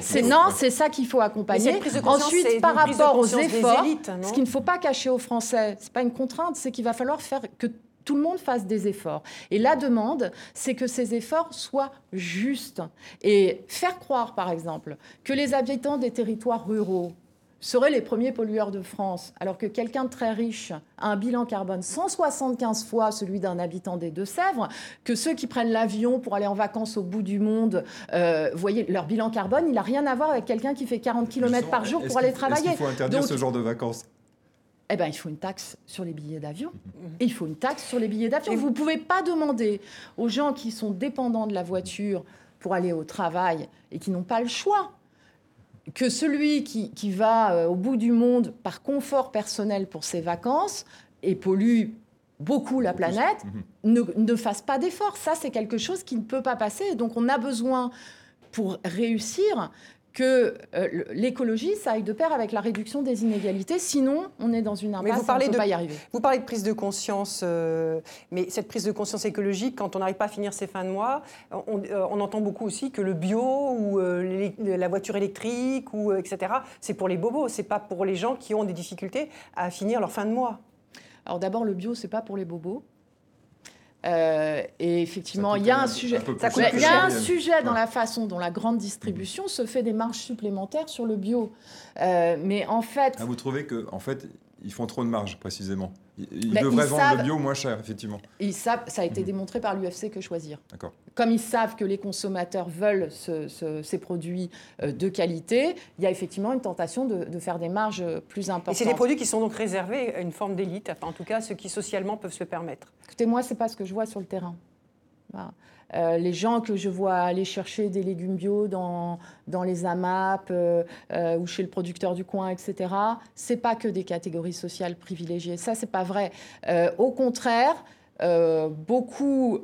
C'est non, c'est ça qu'il faut accompagner. Ensuite, par rapport aux efforts, ce qu'il ne faut pas cacher aux Français, c'est pas une contrainte, c'est qu'il va falloir faire que tout le monde fasse des efforts. Et la demande, c'est que ces efforts soient justes. Et faire croire, par exemple, que les habitants des territoires ruraux seraient les premiers pollueurs de France, alors que quelqu'un de très riche a un bilan carbone 175 fois celui d'un habitant des Deux-Sèvres, que ceux qui prennent l'avion pour aller en vacances au bout du monde, euh, voyez, leur bilan carbone, il n'a rien à voir avec quelqu'un qui fait 40 km par jour pour aller travailler. Il faut interdire ce genre de vacances? Eh ben, il faut une taxe sur les billets d'avion. il faut une taxe sur les billets d'avion. Vous ne pouvez pas demander aux gens qui sont dépendants de la voiture pour aller au travail et qui n'ont pas le choix que celui qui, qui va euh, au bout du monde par confort personnel pour ses vacances et pollue beaucoup la planète, mhm. ne, ne fasse pas d'efforts. Ça, c'est quelque chose qui ne peut pas passer. Donc on a besoin, pour réussir, que euh, l'écologie, ça aille de pair avec la réduction des inégalités. Sinon, on est dans une impasse, vous parlez on ne peut pas y arriver. Vous parlez de prise de conscience, euh, mais cette prise de conscience écologique, quand on n'arrive pas à finir ses fins de mois, on, euh, entend beaucoup aussi que le bio ou la voiture électrique, ou, etc., c'est pour les bobos, c'est pas pour les gens qui ont des difficultés à finir leur fin de mois. Alors d'abord, le bio, c'est pas pour les bobos. Euh, et effectivement, il y a un sujet, il y a un sujet dans la façon dont la grande distribution se fait des marges supplémentaires sur le bio. Euh, mais en fait, ah, vous trouvez que en fait ils font trop de marge précisément? Ils, devraient vendre le bio moins cher, effectivement. Ils savent, ça a été mhm. démontré par l'UFC que choisir. Comme ils savent que les consommateurs veulent ces produits euh, de qualité, il y a effectivement une tentation de, faire des marges plus importantes. Et c'est des produits qui sont donc réservés à une forme d'élite, en tout cas ceux qui socialement peuvent se permettre. Écoutez, moi, c'est pas ce que je vois sur le terrain. Euh, les gens que je vois aller chercher des légumes bio dans, dans les AMAP euh, euh, ou chez le producteur du coin, etc., c'est pas que des catégories sociales privilégiées. Ça, c'est pas vrai. au contraire, beaucoup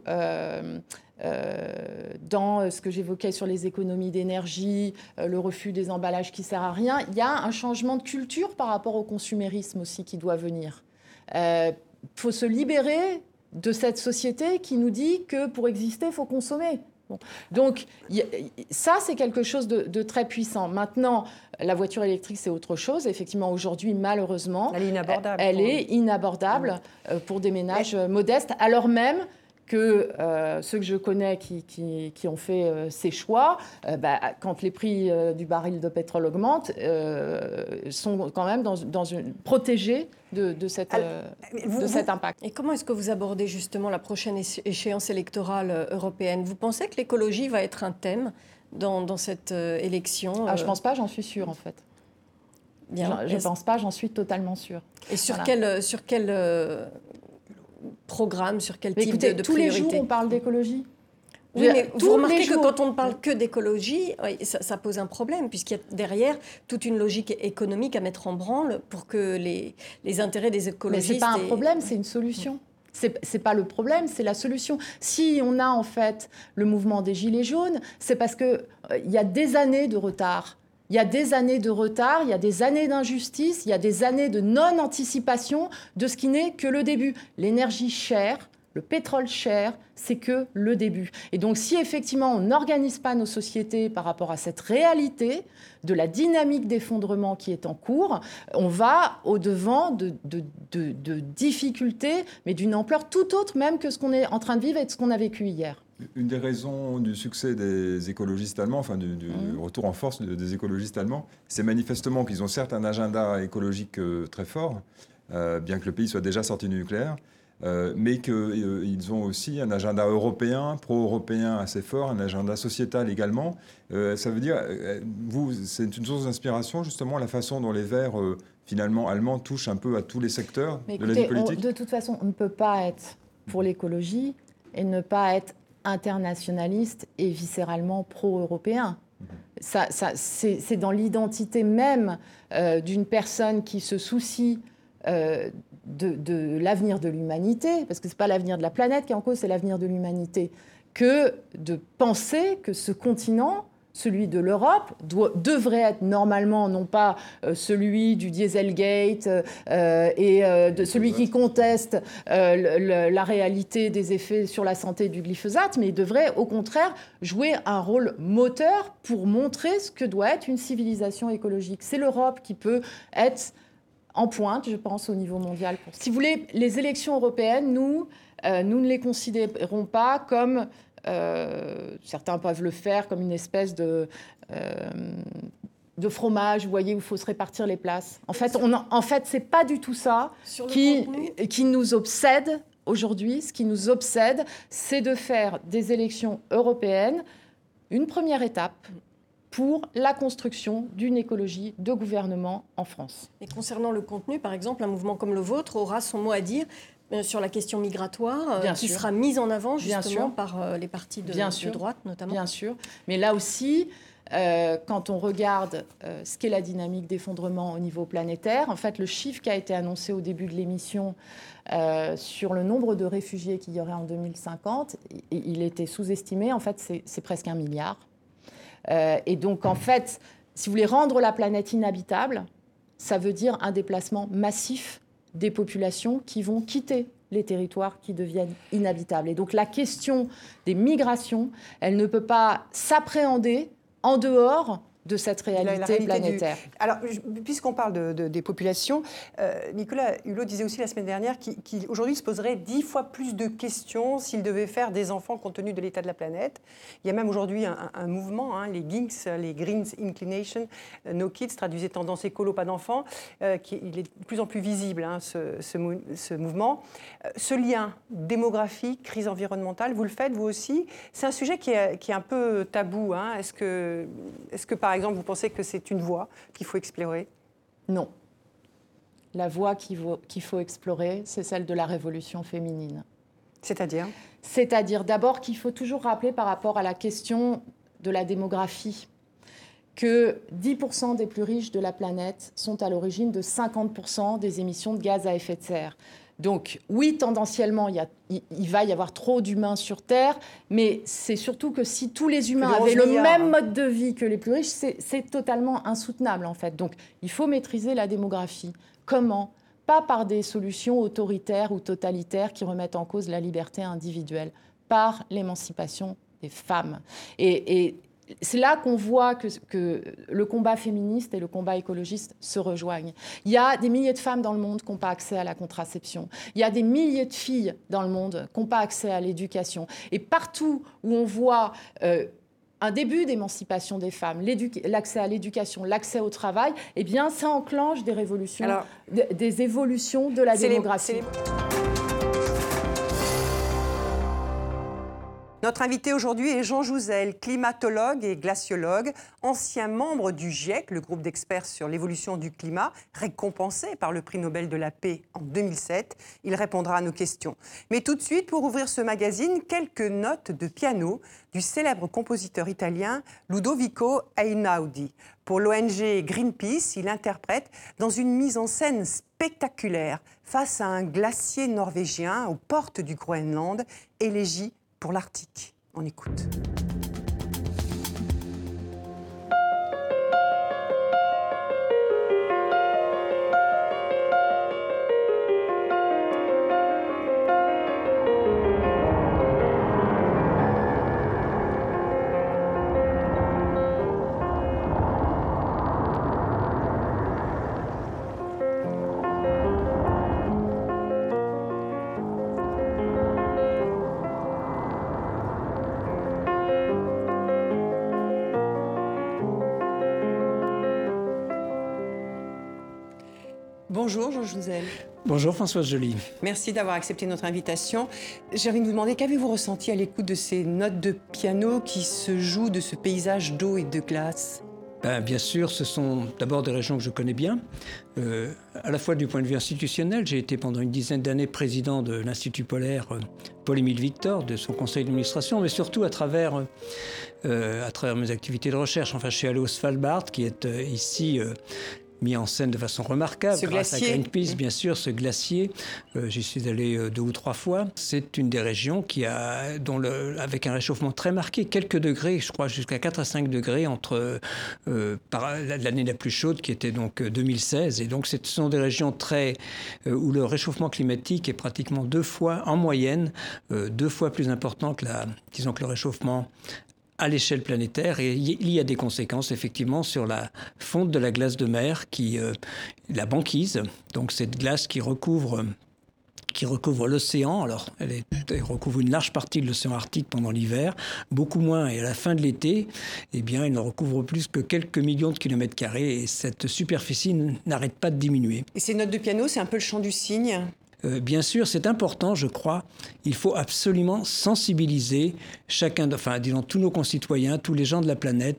dans ce que j'évoquais sur les économies d'énergie, le refus des emballages qui sert à rien, il y a un changement de culture par rapport au consumérisme aussi qui doit venir. Il faut se libérer de cette société qui nous dit que pour exister, il faut consommer. Donc ça, c'est quelque chose de, très puissant. Maintenant, la voiture électrique, c'est autre chose. Effectivement, aujourd'hui, malheureusement, elle est inabordable. Elle est inabordable euh, pour des ménages modestes, alors même que euh, ceux que je connais qui, qui, ont fait euh, ces choix, euh, bah, quand les prix du baril de pétrole augmentent, sont quand même dans, dans une, protégés de, de, cette, de cet impact. Et comment est-ce que vous abordez justement la prochaine échéance électorale européenne? Vous pensez que l'écologie va être un thème dans, dans cette élection ah, Je ne pense pas, j'en suis sûre en fait. Bien. Je ne pense pas, j'en suis totalement sûre. Et sur quel, sur quel programme, sur quel type de, de tous les jours, on parle d'écologie. Oui, mais vous remarquez que quand on ne parle que d'écologie, ça, pose un problème, puisqu'il y a derrière toute une logique économique à mettre en branle pour que les, les intérêts des écologistes... Mais ce n'est pas un problème, c'est une solution. Ce n'est pas le problème, c'est la solution. Si on a en fait le mouvement des Gilets jaunes, c'est parce qu'il euh, y a des années de retard il y a des années de retard, il y a des années d'injustice, il y a des années de non-anticipation de ce qui n'est que le début. L'énergie chère, le pétrole cher, c'est que le début. Et donc si effectivement on n'organise pas nos sociétés par rapport à cette réalité de la dynamique d'effondrement qui est en cours, on va au-devant de, difficultés, mais d'une ampleur tout autre même que ce qu'on est en train de vivre et de ce qu'on a vécu hier. Une des raisons du succès des écologistes allemands, enfin du, mmh. retour en force des écologistes allemands, c'est manifestement qu'ils ont certes un agenda écologique euh, très fort, euh, bien que le pays soit déjà sorti du nucléaire, euh, mais qu'ils ont aussi un agenda européen, pro-européen assez fort, un agenda sociétal également. ça veut dire, vous, c'est une source d'inspiration justement la façon dont les Verts finalement allemands touchent un peu à tous les secteurs de la vie politique. de toute façon, on ne peut pas être pour l'écologie et ne pas être internationaliste et viscéralement pro-européen. Ça, c'est dans l'identité même euh, d'une personne qui se soucie euh, de, l'avenir de l'humanité, parce que ce n'est pas l'avenir de la planète qui est en cause, c'est l'avenir de l'humanité, que de penser que ce continent celui de l'Europe devrait être normalement non pas euh, celui du Dieselgate euh, et euh, de celui qui conteste la réalité des effets sur la santé du glyphosate, mais il devrait au contraire jouer un rôle moteur pour montrer ce que doit être une civilisation écologique. C'est l'Europe qui peut être en pointe, je pense, au niveau mondial. Si vous voulez, les élections européennes, nous, nous ne les considérons pas comme certains peuvent le faire comme une espèce de, euh, de fromage, vous voyez, où il faut se répartir les places. En fait, on en fait c'est pas du tout ça qui, qui nous obsède aujourd'hui. Ce qui nous obsède, c'est de faire des élections européennes une première étape pour la construction d'une écologie de gouvernement en France. Et concernant le contenu, par exemple, un mouvement comme le vôtre aura son mot à dire euh, sur la question migratoire, euh, qui sera mise en avant justement par euh, les partis de, droite notamment. Bien sûr. Mais là aussi, euh, quand on regarde euh, ce qu'est la dynamique d'effondrement au niveau planétaire. En fait, le chiffre qui a été annoncé au début de l'émission euh, sur le nombre de réfugiés qu'il y aurait en 2050, il était sous-estimé. En fait, c'est presque un milliard. et donc, en fait, si vous voulez rendre la planète inhabitable, ça veut dire un déplacement massif des populations qui vont quitter les territoires qui deviennent inhabitables. Et donc la question des migrations, elle ne peut pas s'appréhender en dehors de cette réalité, planétaire. Alors, puisqu'on parle de, des populations, euh, Nicolas Hulot disait aussi la semaine dernière qu'aujourd'hui se poserait dix fois plus de questions s'il devait faire des enfants compte tenu de l'état de la planète. Il y a même aujourd'hui un, mouvement, hein, les GINKS, les Greens Inclination, euh, No Kids, traduisait tendance écolo, pas d'enfants, euh, qui il est de plus en plus visible, hein, ce, ce, mouvement. ce lien démographique, crise environnementale, vous le faites vous aussi? C'est un sujet qui est, qui est, un peu tabou. Hein. Est-ce que, est que par par exemple, vous pensez que c'est une voie qu'il faut explorer? Non. La voie qu'il faut, explorer, c'est celle de la révolution féminine. C'est-à-dire? C'est-à-dire d'abord qu'il faut toujours rappeler par rapport à la question de la démographie que 10% des plus riches de la planète sont à l'origine de 50% des émissions de gaz à effet de serre. Donc oui, tendanciellement, il, va y avoir trop d'humains sur Terre, mais c'est surtout que si tous les humains avaient le même mode de vie que les plus riches, c'est totalement insoutenable en fait. Donc il faut maîtriser la démographie. Comment? Pas par des solutions autoritaires ou totalitaires qui remettent en cause la liberté individuelle, par l'émancipation des femmes. et c'est là qu'on voit que, le combat féministe et le combat écologiste se rejoignent. Il y a des milliers de femmes dans le monde qui n'ont pas accès à la contraception. Il y a des milliers de filles dans le monde qui n'ont pas accès à l'éducation. Et partout où on voit euh, un début d'émancipation des femmes, l'accès à l'éducation, l'accès au travail, eh bien, ça enclenche des révolutions, des, évolutions de la démographie. Notre invité aujourd'hui est Jean Jouzel, climatologue et glaciologue, ancien membre du GIEC, le groupe d'experts sur l'évolution du climat, récompensé par le prix Nobel de la paix en 2007. Il répondra à nos questions. Mais tout de suite, pour ouvrir ce magazine, quelques notes de piano du célèbre compositeur italien Ludovico Einaudi. Pour l'ONG Greenpeace, il interprète dans une mise en scène spectaculaire face à un glacier norvégien aux portes du Groenland, élégie pour l'Arctique. On écoute. Bonjour Jean Jouzel. Bonjour Françoise Joly. Merci d'avoir accepté notre invitation. J'ai envie de vous demander, qu'avez-vous ressenti à l'écoute de ces notes de piano qui se jouent de ce paysage d'eau et de glace? Ben, bien sûr, ce sont d'abord des régions que je connais bien, euh, à la fois du point de vue institutionnel. J'ai été pendant une dizaine d'années président de l'Institut polaire euh, Paul-Émile Victor, de son conseil d'administration, mais surtout à travers, euh, à travers mes activités de recherche. Enfin, je suis allé au Svalbard, qui est ici mis en scène de façon remarquable ce grâce glacier. à Greenpeace, bien sûr, ce glacier. Euh, j'y suis allé euh, deux ou trois fois. C'est une des régions qui a, dont le, avec un réchauffement très marqué, quelques degrés, je crois jusqu'à 4 à 5 degrés entre euh, l'année la plus chaude qui était donc 2016. Et donc ce sont des régions très où le réchauffement climatique est pratiquement deux fois en moyenne, deux fois plus important que la, disons que le réchauffement à l'échelle planétaire et il y a des conséquences effectivement sur la fonte de la glace de mer, qui, euh, la banquise, donc cette glace qui recouvre qui recouvre l'océan. Alors, elle, recouvre une large partie de l'océan Arctique pendant l'hiver, beaucoup moins. Et à la fin de l'été, eh bien, il ne recouvre plus que quelques millions de kilomètres carrés. Et cette superficie n'arrête pas de diminuer. Et ces notes de piano, c'est un peu le chant du cygne? Euh, bien sûr, c'est important, je crois. Il faut absolument sensibiliser chacun, enfin, disons, tous nos concitoyens, tous les gens de la planète,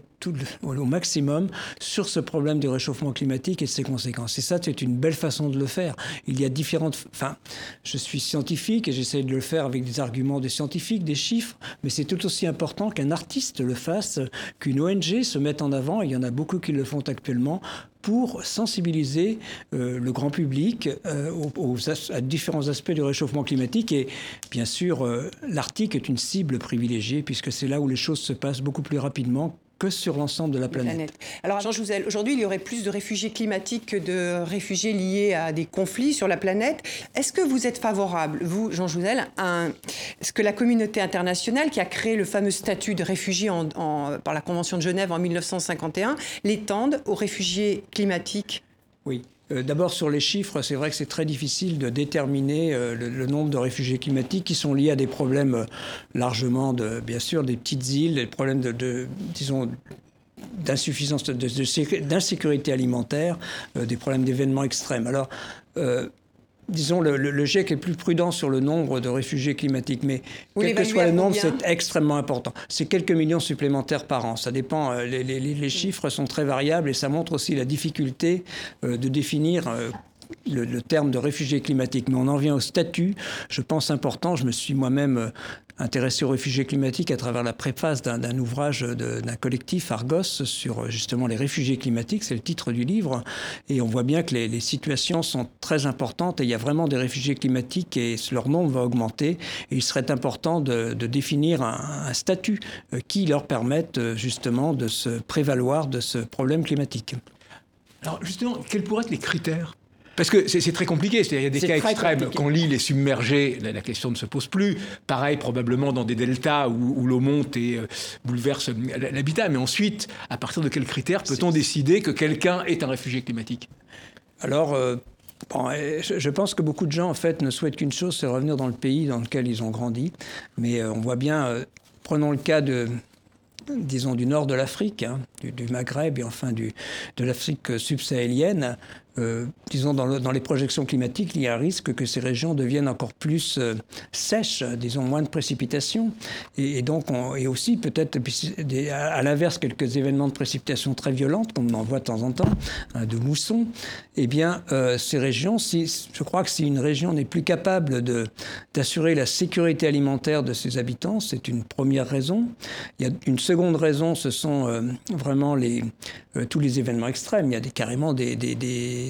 au maximum sur ce problème du réchauffement climatique et de ses conséquences. Et ça, c'est une belle façon de le faire. Il y a différentes... Enfin, je suis scientifique et j'essaie de le faire avec des arguments des scientifiques, des chiffres, mais c'est tout aussi important qu'un artiste le fasse, qu'une ONG se mette en avant, il y en a beaucoup qui le font actuellement, pour sensibiliser euh, le grand public euh, aux, à différents aspects du réchauffement climatique. Et bien sûr, euh, l'Arctique est une cible privilégiée puisque c'est là où les choses se passent beaucoup plus rapidement que sur l'ensemble de la planète. Alors Jean Jouzel, aujourd'hui il y aurait plus de réfugiés climatiques que de réfugiés liés à des conflits sur la planète. Est-ce que vous êtes favorable, vous Jean Jouzel, à ce que la communauté internationale qui a créé le fameux statut de réfugié en, par la Convention de Genève en 1951 l'étende aux réfugiés climatiques? Oui. Euh, d'abord sur les chiffres, c'est vrai que c'est très difficile de déterminer euh, le, nombre de réfugiés climatiques qui sont liés à des problèmes euh, largement, de, bien sûr, des petites îles, des problèmes de, disons, d'insuffisance, d'insécurité alimentaire, des problèmes d'événements extrêmes. Alors, disons, le, GIEC est plus prudent sur le nombre de réfugiés climatiques, mais quel que soit le nombre, c'est extrêmement important. C'est quelques millions supplémentaires par an. Ça dépend, euh, les, chiffres sont très variables et ça montre aussi la difficulté euh, de définir euh, le, terme de réfugié climatique, mais on en vient au statut, je pense important. Je me suis moi-même euh, intéressé aux réfugiés climatiques à travers la préface d'un ouvrage d'un collectif Argos sur euh, justement les réfugiés climatiques, c'est le titre du livre, et on voit bien que les, situations sont très importantes et il y a vraiment des réfugiés climatiques et leur nombre va augmenter. Et il serait important de, définir un, statut euh, qui leur permette justement de se prévaloir de ce problème climatique. Alors justement, quels pourraient être les critères parce que c'est très compliqué, il y a des cas extrêmes. Quand l'île est submergée, la, question ne se pose plus. Pareil, probablement dans des deltas où, l'eau monte et euh, bouleverse l'habitat. Mais ensuite, à partir de quels critères peut-on décider que quelqu'un est un réfugié climatique? Alors, euh, je pense que beaucoup de gens, en fait, ne souhaitent qu'une chose, c'est revenir dans le pays dans lequel ils ont grandi. Mais euh, on voit bien, prenons le cas de, disons, du nord de l'Afrique, hein, du, Maghreb et enfin du, de l'Afrique subsahélienne, euh, disons, dans, les projections climatiques, il y a un risque que ces régions deviennent encore plus euh, sèches, disons, moins de précipitations. Et, donc, on, et aussi peut-être, à, l'inverse, quelques événements de précipitation très violentes, comme on en voit de temps en temps, hein, de mousson. Eh bien, euh, ces régions, si, je crois que si une région n'est plus capable d'assurer la sécurité alimentaire de ses habitants, c'est une première raison. Il y a une seconde raison, ce sont vraiment tous les événements extrêmes. Il y a carrément des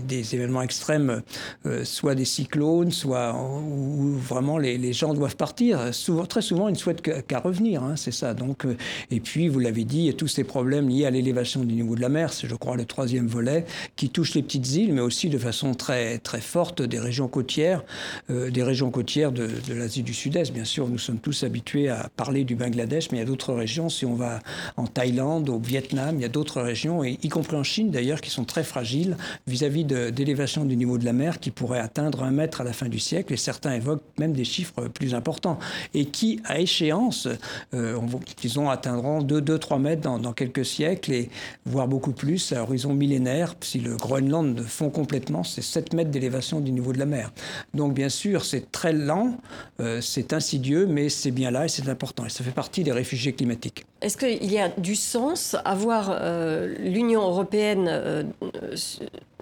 des, événements extrêmes, euh, soit des cyclones, soit où vraiment les, gens doivent partir. Souvent, très souvent, ils ne souhaitent qu'à revenir, hein, c'est ça. Donc, euh, et puis, vous l'avez dit, tous ces problèmes liés à l'élévation du niveau de la mer, c'est je crois le troisième volet, qui touche les petites îles, mais aussi de façon très, très forte des régions côtières, euh, des régions côtières de, l'Asie du Sud-Est. Bien sûr, nous sommes tous habitués à parler du Bangladesh, mais il y a d'autres régions. Si on va en Thaïlande, au Vietnam, il y a d'autres régions, y compris en Chine d'ailleurs, qui sont très fragiles vis-à-vis d'élévation du niveau de la mer qui pourrait atteindre un mètre à la fin du siècle, et certains évoquent même des chiffres plus importants, et qui, à échéance, euh, disons, atteindront 2-3 mètres dans, quelques siècles, et voire beaucoup plus à horizon millénaire. Si le Groenland fond complètement, c'est 7 mètres d'élévation du niveau de la mer. Donc, bien sûr, c'est très lent, euh, c'est insidieux, mais c'est bien là et c'est important. Et ça fait partie des réfugiés climatiques. Est-ce qu'il y a du sens à voir euh, l'Union européenne euh,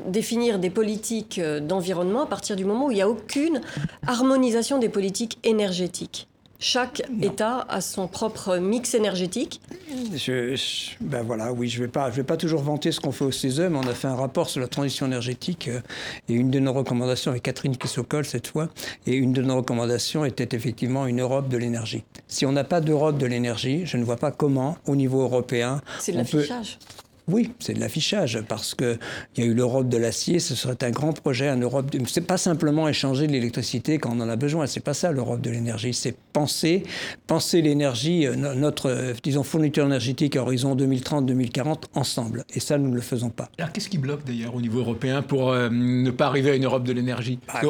définir des politiques euh, d'environnement à partir du moment où il n'y a aucune harmonisation des politiques énergétiques chaque État a son propre mix énergétique je, ben voilà, oui, je ne vais, pas, je vais pas toujours vanter ce qu'on fait au CESE, mais on a fait un rapport sur la transition énergétique et une de nos recommandations, avec Catherine Kissokol cette fois, et une de nos recommandations était effectivement une Europe de l'énergie. Si on n'a pas d'Europe de l'énergie, je ne vois pas comment, au niveau européen, c'est de l'affichage. Oui, c'est de l'affichage, parce qu'il y a eu l'Europe de l'acier, ce serait un grand projet, un Europe. De... C'est pas simplement échanger de l'électricité quand on en a besoin, c'est pas ça l'Europe de l'énergie, c'est penser, penser l'énergie, euh, notre, euh, disons, fourniture énergétique à horizon 2030-2040 ensemble. Et ça, nous ne le faisons pas. Alors, qu'est-ce qui bloque d'ailleurs au niveau européen pour euh, ne pas arriver à une Europe de l'énergie? Bah,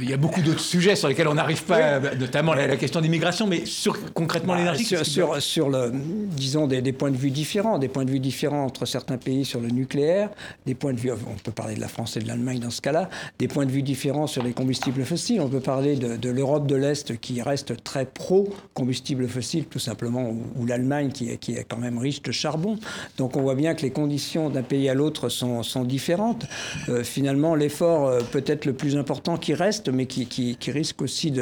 Il y a beaucoup d'autres sujets sur lesquels on n'arrive pas, notamment la, question d'immigration, mais sur concrètement bah, l'énergie. Sur, sur, le, disons, des, des, points de vue différents, des points de vue différents entre certains pays sur le nucléaire, des points de vue, on peut parler de la France et de l'Allemagne dans ce cas-là, des points de vue différents sur les combustibles fossiles. On peut parler de, l'Europe de l'Est qui reste très pro-combustibles fossiles, tout simplement, ou, l'Allemagne qui est, qui est quand même riche de charbon. Donc on voit bien que les conditions d'un pays à l'autre sont, sont, différentes. Euh, finalement, l'effort euh, peut-être le plus important qui reste, mais qui, qui, risque aussi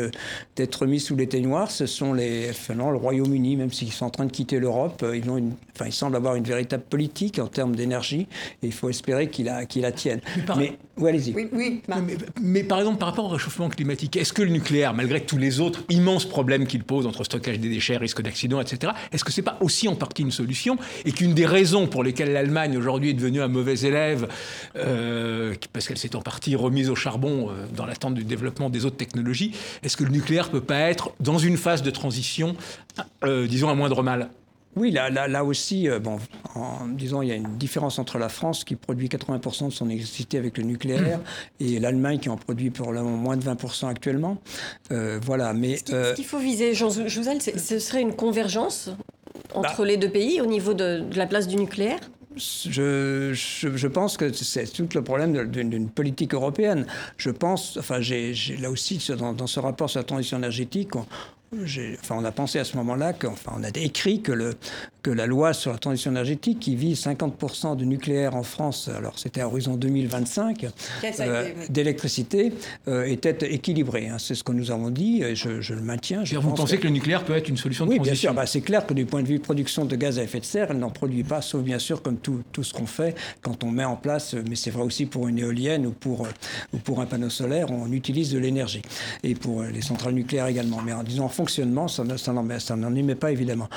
d'être mis sous l'éteignoir, ce sont les, finalement, le Royaume-Uni, même s'ils sont en train de quitter l'Europe, euh, ils, enfin, ils semblent avoir une véritable politique en termes d'énergie, et il faut espérer qu'ils la, la tiennent. Mais, allez-y. Oui, oui, mais, mais, par exemple, par rapport au réchauffement climatique, est-ce que le nucléaire, malgré tous les autres immenses problèmes qu'il pose entre stockage des déchets, risque d'accident, etc., est-ce que c'est pas aussi en partie une solution et qu'une des raisons pour lesquelles l'Allemagne aujourd'hui est devenue un mauvais élève, euh, parce qu'elle s'est en partie remise au charbon euh, dans l'attente du développement des autres technologies, est-ce que le nucléaire peut pas être dans une phase de transition, euh, disons, à moindre mal? Oui, là, là, là aussi, bon, en disant, il y a une différence entre la France qui produit 80% de son électricité avec le nucléaire et l'Allemagne qui en produit pour le moins de 20% actuellement. voilà, mais ce qu'il faut viser, Jean Jouzel, ce serait une convergence entre bah. les deux pays au niveau de, la place du nucléaire? Je, je, pense que c'est tout le problème d'une politique européenne. Je pense, enfin, j'ai là aussi, dans, dans, ce rapport sur la transition énergétique, on, Enfin, on a pensé à ce moment-là, enfin, on a écrit que, le, que la loi sur la transition énergétique qui vise 50% de nucléaire en France, alors c'était à horizon 2025, euh, d'électricité, euh, était équilibrée. Hein. C'est ce que nous avons dit et je, le maintiens. Je vous pensez que... le nucléaire peut être une solution de oui, transition Oui, bien sûr. Bah, c'est clair que du point de vue production de gaz à effet de serre, elle n'en produit pas, sauf bien sûr comme tout, tout ce qu'on fait quand on met en place, mais c'est vrai aussi pour une éolienne ou pour, ou pour un panneau solaire, on utilise de l'énergie. Et pour les centrales nucléaires également. Mais en disant fonctionnement, ça, n'en émet pas évidemment.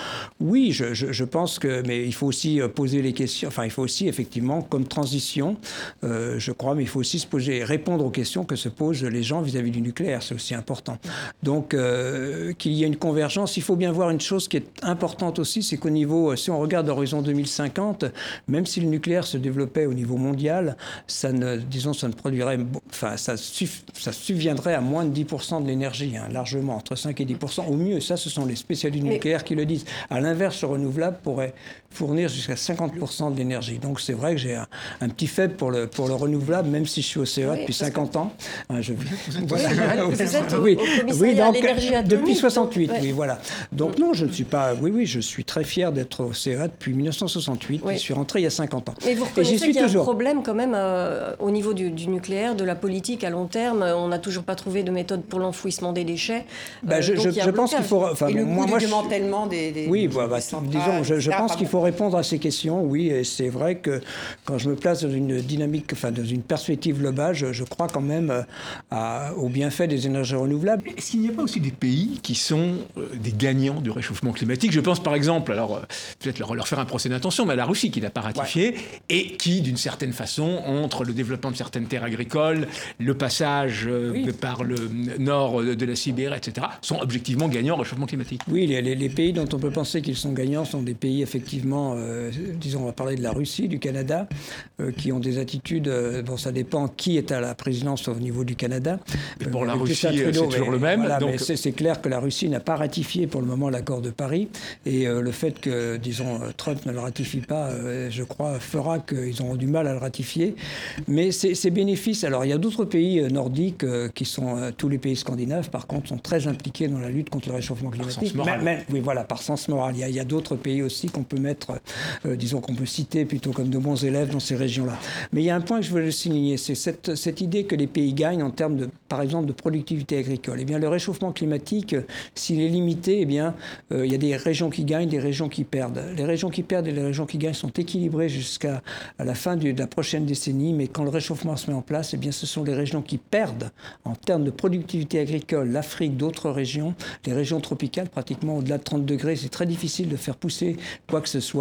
Oui, je, pense que, mais il faut aussi euh, poser les questions, enfin il faut aussi effectivement, comme transition, euh, je crois, mais il faut aussi se poser, répondre aux questions que se posent les gens vis-à-vis du nucléaire, c'est aussi important. Donc euh, qu'il y ait une convergence, il faut bien voir une chose qui est importante aussi, c'est qu'au niveau, si on regarde l'horizon 2050, même si le nucléaire se développait au niveau mondial, ça ne, disons, ça ne produirait, enfin ça, ça subviendrait à moins de 10% de l'énergie, hein, largement, entre 5 et 10% au mieux. Ça, ce sont les spécialistes nucléaires qui le disent. À l'inverse, le renouvelable pourrait fournir jusqu'à 50% de l'énergie. Donc c'est vrai que j'ai un, petit faible pour le, pour le renouvelable, même si je suis au CEA depuis 50 ans. Hein, je, voilà. Vous êtes au, oui, oui donc, depuis 68, oui, voilà. Donc non, je ne suis pas. Oui, oui, je suis très fier d'être au CEA depuis 1968. Je suis rentré il y a 50 ans. Mais vous reconnaissez qu'il y a un problème quand même euh, au niveau du, nucléaire, de la politique à long terme. On n'a toujours pas trouvé de méthode pour l'enfouissement des déchets. Bah, je, je pense qu'il faut. Enfin, Et le moi, du démantèlement des, des, Oui, bah, bah, disons, je, pense qu'il faut répondre à ces questions, oui, et c'est vrai que quand je me place dans une dynamique, enfin dans une perspective globale, je, crois quand même euh, à, au bienfait des énergies renouvelables. Est-ce qu'il n'y a pas aussi des pays qui sont euh, des gagnants du réchauffement climatique Je pense par exemple, alors euh, peut-être leur, faire un procès d'intention, mais à la Russie qui n'a pas ratifié et qui, d'une certaine façon, entre le développement de certaines terres agricoles, le passage par le nord de la Sibérie, etc., sont objectivement gagnants au réchauffement climatique. Oui, les, les, pays dont on peut penser qu'ils sont gagnants sont des pays effectivement euh, disons, on va parler de la Russie, du Canada, euh, qui ont des attitudes, euh, bon, ça dépend qui est à la présidence au niveau du Canada. pour la Russie, c'est toujours le même. donc... c'est clair que la Russie n'a pas ratifié pour le moment l'accord de Paris, et le fait que, disons, Trump ne le ratifie pas, je crois, fera qu'ils auront du mal à le ratifier. Mais ces bénéfices, alors il y a d'autres pays nordiques qui sont, tous les pays scandinaves, par contre, sont très impliqués dans la lutte contre le réchauffement climatique. Par sens moral. oui, voilà, par sens moral. Il y a, a d'autres pays aussi qu'on peut mettre euh, disons qu'on peut citer plutôt comme de bons élèves dans ces régions-là. Mais il y a un point que je veux souligner, c'est cette, cette, idée que les pays gagnent en termes, de, par exemple, de productivité agricole. Eh bien, le réchauffement climatique, s'il est limité, eh bien, euh, il y a des régions qui gagnent, des régions qui perdent. Les régions qui perdent et les régions qui gagnent sont équilibrées jusqu'à la fin de la prochaine décennie, mais quand le réchauffement se met en place, eh bien, ce sont les régions qui perdent en termes de productivité agricole, l'Afrique, d'autres régions, les régions tropicales, pratiquement au-delà de 30 degrés, c'est très difficile de faire pousser quoi que ce soit.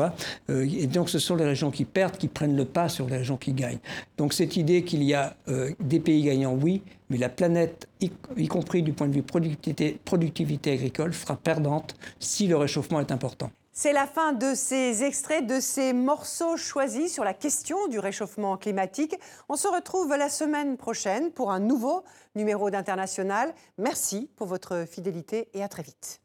Euh, et donc ce sont les régions qui perdent qui prennent le pas sur les régions qui gagnent. Donc cette idée qu'il y a euh, des pays gagnants, oui, mais la planète, y, compris du point de vue productivité, productivité agricole, sera perdante si le réchauffement est important. C'est la fin de ces extraits, de ces morceaux choisis sur la question du réchauffement climatique. On se retrouve la semaine prochaine pour un nouveau numéro d'International. Merci pour votre fidélité et à très vite.